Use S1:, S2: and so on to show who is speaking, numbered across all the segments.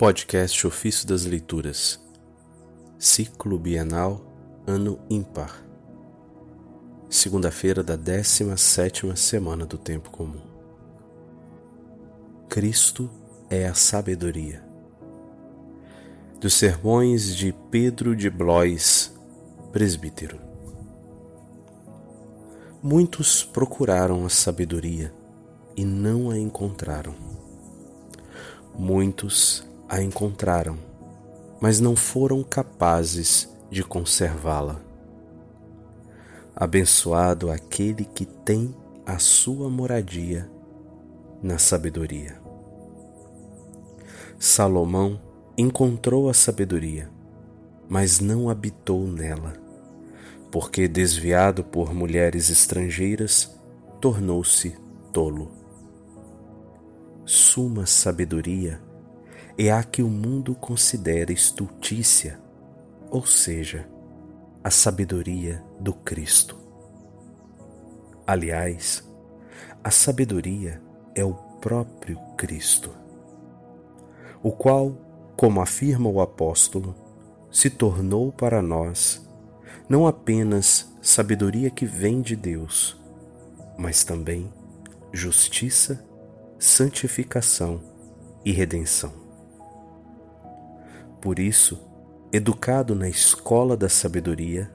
S1: Podcast Ofício das Leituras, Ciclo Bienal, Ano Ímpar, segunda-feira da 17 semana do Tempo Comum. Cristo é a sabedoria. Dos sermões de Pedro de Blois, presbítero. Muitos procuraram a sabedoria e não a encontraram. Muitos a encontraram, mas não foram capazes de conservá-la. Abençoado aquele que tem a sua moradia na sabedoria. Salomão encontrou a sabedoria, mas não habitou nela, porque, desviado por mulheres estrangeiras, tornou-se tolo. Suma sabedoria é a que o mundo considera estultícia, ou seja, a sabedoria do Cristo. Aliás, a sabedoria é o próprio Cristo, o qual, como afirma o apóstolo, se tornou para nós não apenas sabedoria que vem de Deus, mas também justiça, santificação e redenção. Por isso, educado na escola da sabedoria,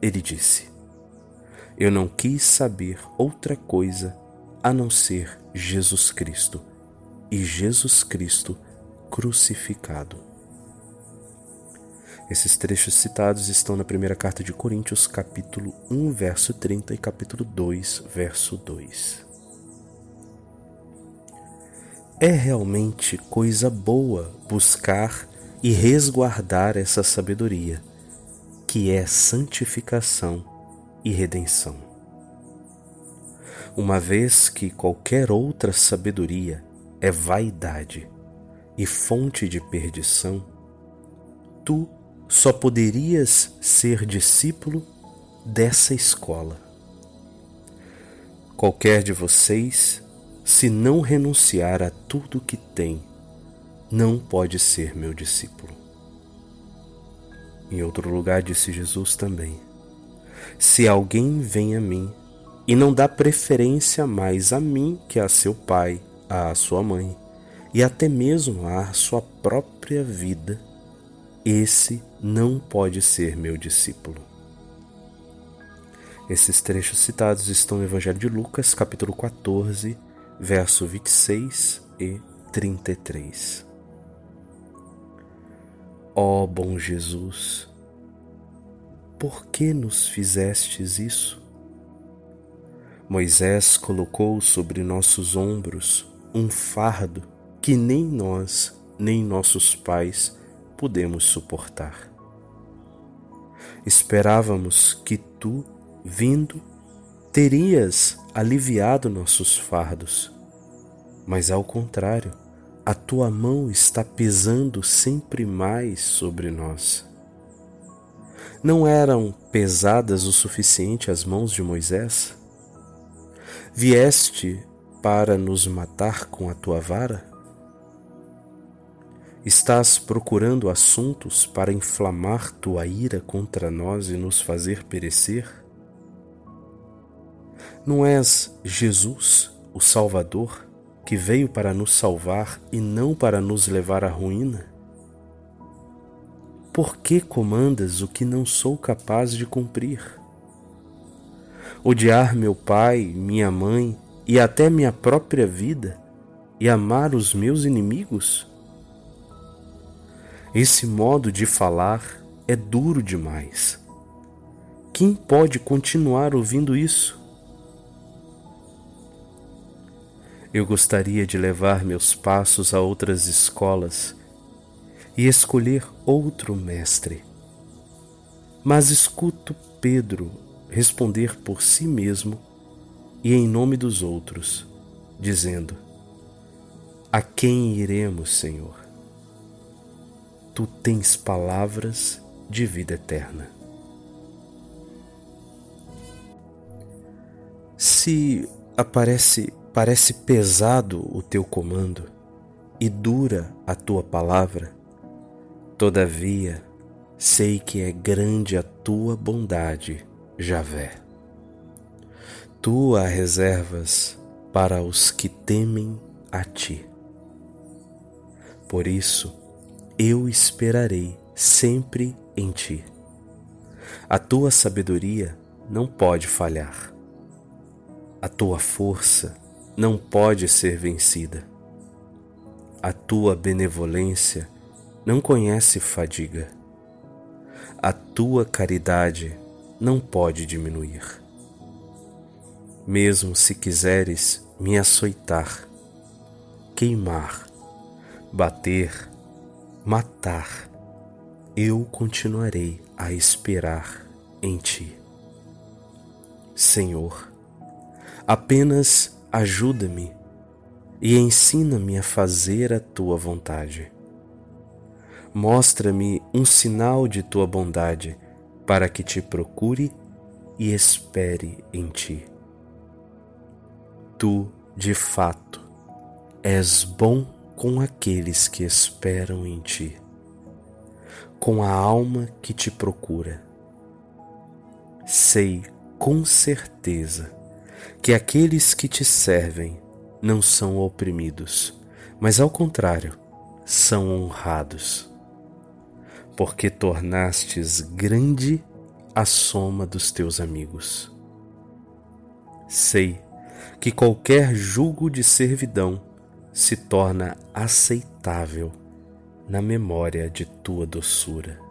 S1: ele disse: Eu não quis saber outra coisa a não ser Jesus Cristo e Jesus Cristo crucificado. Esses trechos citados estão na primeira carta de Coríntios, capítulo 1, verso 30 e capítulo 2, verso 2. É realmente coisa boa buscar e resguardar essa sabedoria, que é santificação e redenção. Uma vez que qualquer outra sabedoria é vaidade e fonte de perdição, tu só poderias ser discípulo dessa escola. Qualquer de vocês, se não renunciar a tudo que tem não pode ser meu discípulo. Em outro lugar disse Jesus também: Se alguém vem a mim e não dá preferência mais a mim que a seu pai, a sua mãe e até mesmo a sua própria vida, esse não pode ser meu discípulo. Esses trechos citados estão no Evangelho de Lucas, capítulo 14, verso 26 e 33. Ó oh, bom Jesus, por que nos fizestes isso? Moisés colocou sobre nossos ombros um fardo que nem nós, nem nossos pais pudemos suportar. Esperávamos que tu, vindo, terias aliviado nossos fardos, mas ao contrário, a tua mão está pesando sempre mais sobre nós. Não eram pesadas o suficiente as mãos de Moisés? Vieste para nos matar com a tua vara? Estás procurando assuntos para inflamar tua ira contra nós e nos fazer perecer? Não és Jesus, o Salvador? Que veio para nos salvar e não para nos levar à ruína? Por que comandas o que não sou capaz de cumprir? Odiar meu pai, minha mãe e até minha própria vida e amar os meus inimigos? Esse modo de falar é duro demais. Quem pode continuar ouvindo isso? Eu gostaria de levar meus passos a outras escolas e escolher outro mestre. Mas escuto Pedro responder por si mesmo e em nome dos outros, dizendo: A quem iremos, Senhor? Tu tens palavras de vida eterna. Se aparece Parece pesado o teu comando e dura a tua palavra, todavia sei que é grande a tua bondade, Javé. Tu a reservas para os que temem a ti. Por isso, eu esperarei sempre em ti. A tua sabedoria não pode falhar. A tua força não pode ser vencida. A tua benevolência não conhece fadiga. A tua caridade não pode diminuir. Mesmo se quiseres me açoitar, queimar, bater, matar, eu continuarei a esperar em ti. Senhor, apenas ajuda-me e ensina-me a fazer a tua vontade. Mostra-me um sinal de tua bondade para que te procure e espere em ti. Tu, de fato, és bom com aqueles que esperam em ti, com a alma que te procura. Sei com certeza que aqueles que te servem não são oprimidos, mas ao contrário, são honrados. Porque tornastes grande a soma dos teus amigos. Sei que qualquer jugo de servidão se torna aceitável na memória de tua doçura.